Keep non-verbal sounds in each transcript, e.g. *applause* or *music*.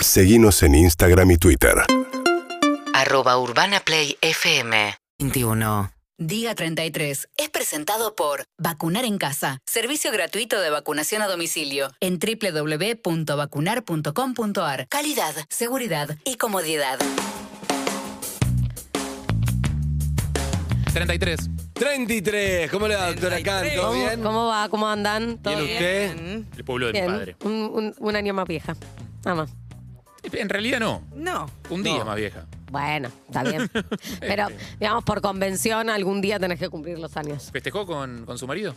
Seguimos en Instagram y Twitter. Arroba Urbana Play FM 21. Diga 33 es presentado por Vacunar en Casa, servicio gratuito de vacunación a domicilio en www.vacunar.com.ar. Calidad, seguridad y comodidad. 33. 33. ¿Cómo le va, doctora Khan? ¿Todo ¿Cómo, bien? cómo va? ¿Cómo andan? ¿Todo ¿Bien usted? El pueblo de mi Bien. padre. Un, un- un año más vieja. Nada más. En realidad no. No. Un día No. más vieja. Bueno, está bien. *laughs* Pero, digamos, por convención, algún día tenés que cumplir los años. ¿Festejó con, con su marido?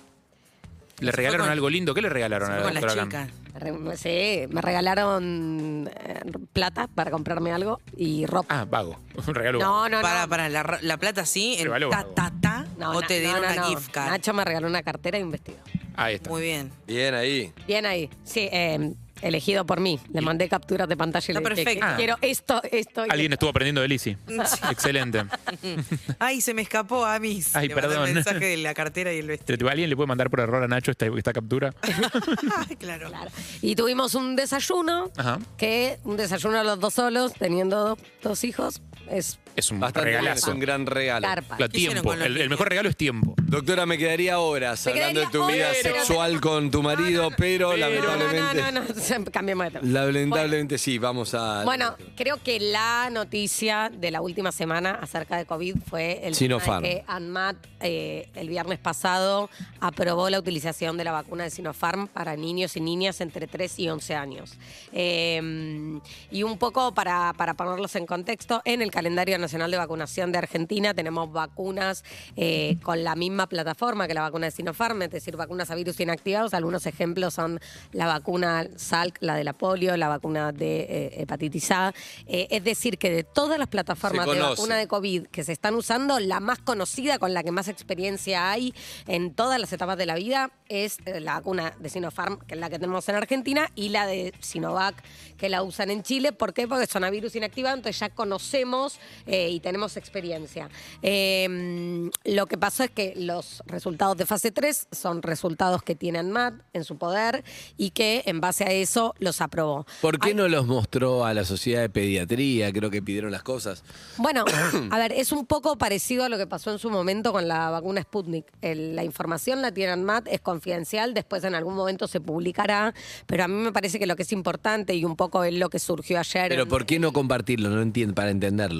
¿Le regalaron con- algo lindo? ¿Qué le regalaron a la con la doctora chica. Khan? Re- Sí, me regalaron eh, plata para comprarme algo y ropa. Ah, vago. *laughs* Un regalo. no, no, no. Para, para, la, ra- la plata sí, el Regaló, ta, ta, ta, No, o na- te no, dieron no, una no. gift card. Nacho me regaló una cartera y un vestido. Ahí está. Muy bien. Bien ahí. Bien ahí. Sí, eh, elegido por mí. Le mandé capturas de pantalla y Está le dije, perfecto. que quiero esto, esto. y Alguien estuvo aprendiendo de Lizzy. *laughs* Excelente. *laughs* Ay, se me escapó a mí. Ay, Le mandé perdón. el mensaje de la cartera y el vestido. ¿Alguien le puede mandar por error a Nacho esta, esta captura? *laughs* Ay, claro. Claro. Y tuvimos un desayuno, Ajá. que un desayuno a los dos solos, teniendo dos hijos, es Es un Bastante bien, es regalazo. un gran regalo. carpa. Claro, ¿Qué hicieron tiempo. con los El, el niños? mejor regalo es tiempo. Doctora, me quedaría horas Me hablando de tu quedaría vida horas, pero- sexual con tu marido, pero, lamentablemente. No, no, no, no, *laughs* cambiemos de tema. Lamentablemente sí, vamos a. Bueno, creo que la noticia de la última semana acerca de COVID fue el tema Sinopharm. que ANMAT eh, el viernes pasado aprobó la utilización de la vacuna de Sinopharm para niños y niñas entre 3 y 11 años. Eh, y un poco para, para ponerlos en contexto, en el calendario nacional de vacunación de Argentina tenemos vacunas eh, con la misma plataforma que la vacuna de Sinopharm, es decir, vacunas a virus inactivados. Algunos ejemplos son la vacuna Salk, la de la polio, la vacuna de eh, hepatitis A. Eh, es decir, que de todas las plataformas de vacuna de COVID que se están usando, la más conocida, con la que más experiencia hay en todas las etapas de la vida, es eh, la vacuna de Sinopharm, que es la que tenemos en Argentina, y la de Sinovac, que la usan en Chile. ¿Por qué? Porque son a virus inactivado, entonces ya conocemos eh, y tenemos experiencia. Eh, lo que pasó es que los resultados de fase 3 son resultados que tienen MAT en su poder y que en base a eso los aprobó. ¿Por qué Hay- no los mostró a la Sociedad de Pediatría? Creo que pidieron las cosas. Bueno, *coughs* a ver, es un poco parecido a lo que pasó en su momento con la vacuna Sputnik. El- la información la tienen MAT, es confidencial, después en algún momento se publicará, pero a mí me parece que lo que es importante y un poco es lo que surgió ayer. Pero en- ¿por qué no compartirlo? No entiendo, para entenderlo.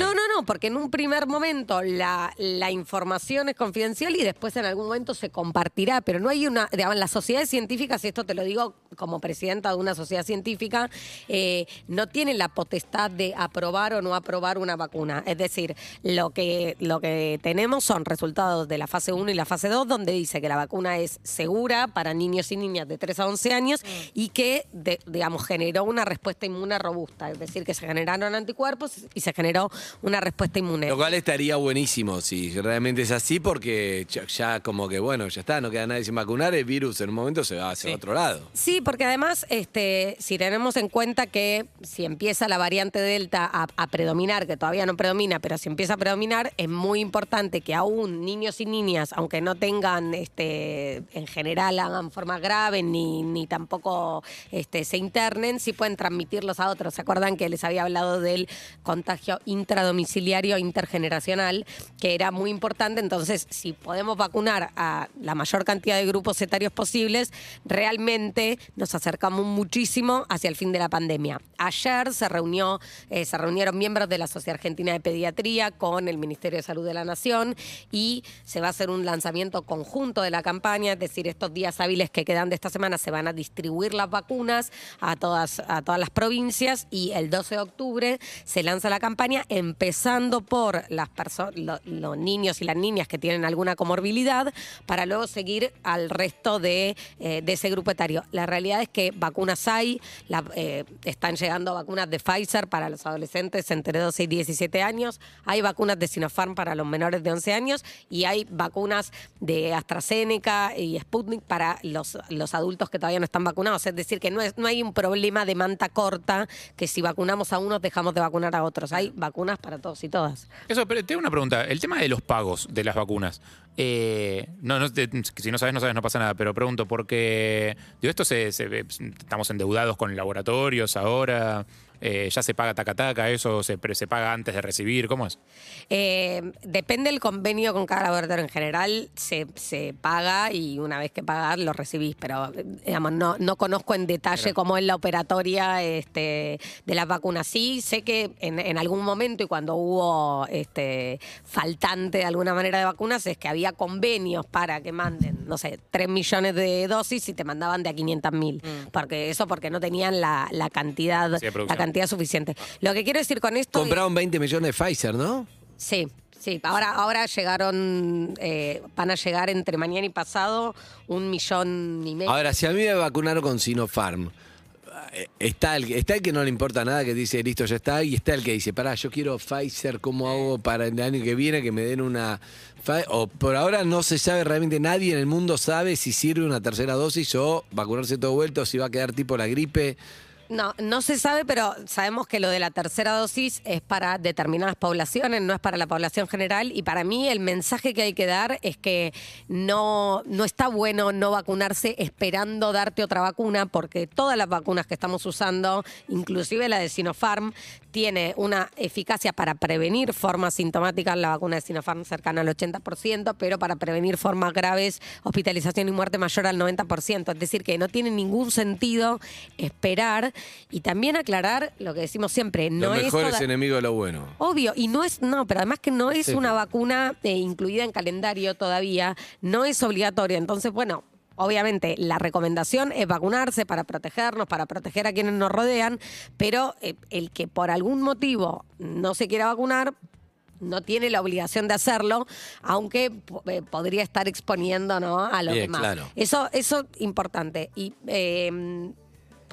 No, no, no, porque en un primer momento la, la información es confidencial y después en algún momento se compartirá, pero no hay una, digamos, las sociedades científicas, y esto te lo digo como presidenta de una sociedad científica, eh, no tienen la potestad de aprobar o no aprobar una vacuna. Es decir, lo que, lo que tenemos son resultados de la fase 1 y la fase 2, donde dice que la vacuna es segura para niños y niñas de 3 a 11 años y que, de- digamos, generó una respuesta inmune robusta. Es decir, que se generaron anticuerpos y se generó una respuesta inmune. Lo cual estaría buenísimo si realmente es así, porque ya, ya como que, bueno, ya está, no queda nadie sin vacunar, el virus en un momento se va hacia Sí. otro lado. Sí, porque además, este, si tenemos en cuenta que si empieza la variante Delta a, predominar, que todavía no predomina, pero si empieza a predominar, es muy importante que aún niños y niñas, aunque no tengan, este, en general, hagan formas graves ni, ni tampoco este, se internen, sí pueden transmitirlos a otros. ¿Se acuerdan que les había hablado del contagio intradomiciliario intergeneracional, que era muy importante? Entonces, si podemos vacunar a la mayor cantidad de grupos etarios posibles, realmente nos acercamos muchísimo hacia el fin de la pandemia. Ayer se reunió, eh, se reunieron miembros de la Sociedad Argentina de Pediatría con el Ministerio de Salud de la Nación y se va a hacer un lanzamiento conjunto de la campaña, es decir, estos días hábiles que quedan de esta semana se van a distribuir las vacunas a todas, a todas las provincias y el 12 de octubre se lanza la campaña empezando por las perso- lo- los niños y las niñas que tienen alguna comorbilidad para luego seguir al resto de, eh, de ese grupo etario. La realidad es que vacunas hay, la- eh, están llegando vacunas de Pfizer para los adolescentes entre 12 y 17 años, hay vacunas de Sinopharm para los menores de 11 años y hay vacunas de AstraZeneca y Sputnik para los, los adultos que todavía no están vacunados. Es decir, que no, es, no hay un problema de manta corta que si vacunamos a unos dejamos de vacunar a otros. Hay vacunas para todos y todas. Eso, pero tengo una pregunta. El tema de los pagos de las vacunas. Eh, no, no, te- si no sabes, no sabes, no pasa nada, pero pregunto, porque digo, esto se, se estamos endeudados con laboratorios ahora, eh, ya se paga taca taca, eso se, se paga antes de recibir, ¿cómo es? Eh, depende del convenio con cada laboratorio. En general se, se paga y una vez que pagas lo recibís, pero eh, digamos, no, no conozco en detalle cómo es la operatoria este, de las vacunas. Sí, sé que en, en algún momento y cuando hubo este, faltante de alguna manera de vacunas es que había convenios para que manden, no sé, 3 millones de dosis y te mandaban de a 500 mil. Porque eso porque no tenían la, la cantidad, Sí. Cantidad suficiente. Lo que quiero decir con esto... es- Compraron 20 millones de Pfizer, ¿no? Sí, sí. Ahora, ahora llegaron, eh, van a llegar entre mañana y pasado un millón y medio. Ahora, si a mí me vacunaron con Sinopharm, eh, está el, está el que no le importa nada, que dice, listo, ya está, y está el que dice, pará, yo quiero Pfizer, ¿cómo hago para el año que viene que me den una... Pfi-?" O por ahora no se sabe realmente, nadie en el mundo sabe si sirve una tercera dosis o vacunarse todo vuelto, si va a quedar tipo la gripe. No, no se sabe, pero sabemos que lo de la tercera dosis es para determinadas poblaciones, no es para la población general. Y para mí el mensaje que hay que dar es que no, no está bueno no vacunarse esperando darte otra vacuna, porque todas las vacunas que estamos usando, inclusive la de Sinopharm, tiene una eficacia para prevenir formas sintomáticas, la vacuna de Sinopharm cercana al 80%, pero para prevenir formas graves, hospitalización y muerte mayor al 90%. Es decir, que no tiene ningún sentido esperar y también aclarar lo que decimos siempre, no lo es mejor toda- es enemigo de lo bueno. Obvio, y no es, no, pero además que no es Sí. una vacuna eh, incluida en calendario todavía, no es obligatoria. Entonces, bueno, obviamente la recomendación es vacunarse para protegernos, para proteger a quienes nos rodean, pero eh, el que por algún motivo no se quiera vacunar, no tiene la obligación de hacerlo, aunque po- eh, podría estar exponiendo ¿no? a los Bien, demás. claro. Eso, eso importante. Y eh,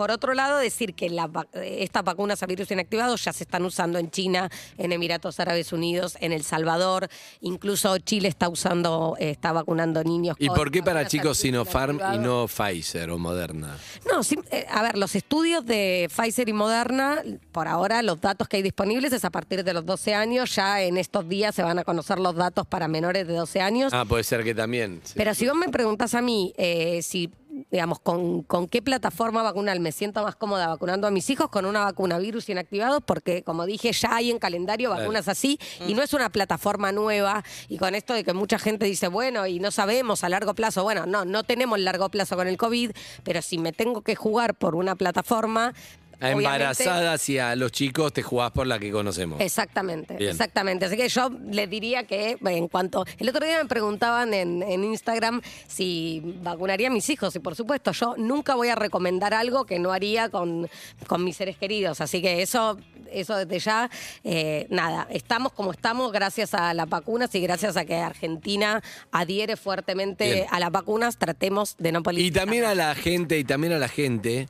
por otro lado, decir que vac- estas vacunas a virus inactivado ya se están usando en China, en Emiratos Árabes Unidos, en El Salvador, incluso Chile está usando, eh, está vacunando niños. ¿Y con por qué para chicos Sinopharm y no Pfizer o Moderna? No, eh, a ver, los estudios de Pfizer y Moderna, por ahora los datos que hay disponibles es a partir de los 12 años, ya en estos días se van a conocer los datos para menores de 12 años. Ah, puede ser que también. sí. Pero si vos me preguntás a mí eh, si, digamos, con, con qué plataforma vacunal me siento más cómoda vacunando a mis hijos, con una vacuna virus inactivado, porque como dije, ya hay en calendario vacunas así y no es una plataforma nueva. Y con esto de que mucha gente dice, bueno, y no sabemos a largo plazo, bueno, no, no tenemos largo plazo con el COVID, pero si me tengo que jugar por una plataforma. A embarazadas y a los chicos te jugás por la que conocemos. Exactamente, Bien. exactamente. Así que yo les diría que en cuanto... El otro día me preguntaban en, en Instagram si vacunaría a mis hijos y por supuesto yo nunca voy a recomendar algo que no haría con, con mis seres queridos. Así que eso, eso desde ya, eh, nada, estamos como estamos gracias a las vacunas y gracias a que Argentina adhiere fuertemente Bien. a las vacunas, tratemos de no Y politizar. también a la gente, y también a la gente,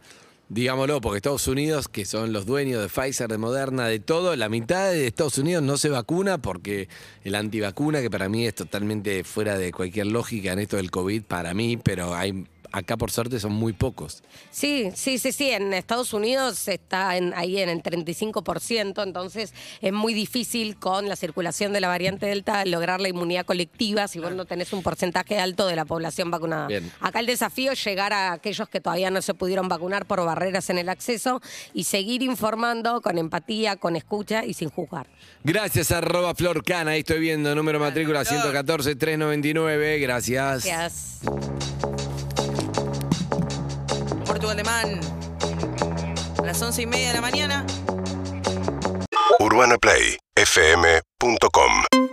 digámoslo, porque Estados Unidos, que son los dueños de Pfizer, de Moderna, de todo, la mitad de Estados Unidos no se vacuna porque el antivacuna, que para mí es totalmente fuera de cualquier lógica en esto del COVID, para mí, pero hay acá por suerte son muy pocos. Sí, sí, sí, sí. En Estados Unidos está en- ahí en el 35%, entonces es muy difícil con la circulación de la variante Delta lograr la inmunidad colectiva si vos no tenés un porcentaje alto de la población vacunada. Bien. Acá el desafío es llegar a aquellos que todavía no se pudieron vacunar por barreras en el acceso y seguir informando con empatía, con escucha y sin juzgar. Gracias, arroba Florcana, ahí estoy viendo, número matrícula 114-399, gracias. Gracias. Alemán. A las once y media de la mañana. UrbanaPlayFM.com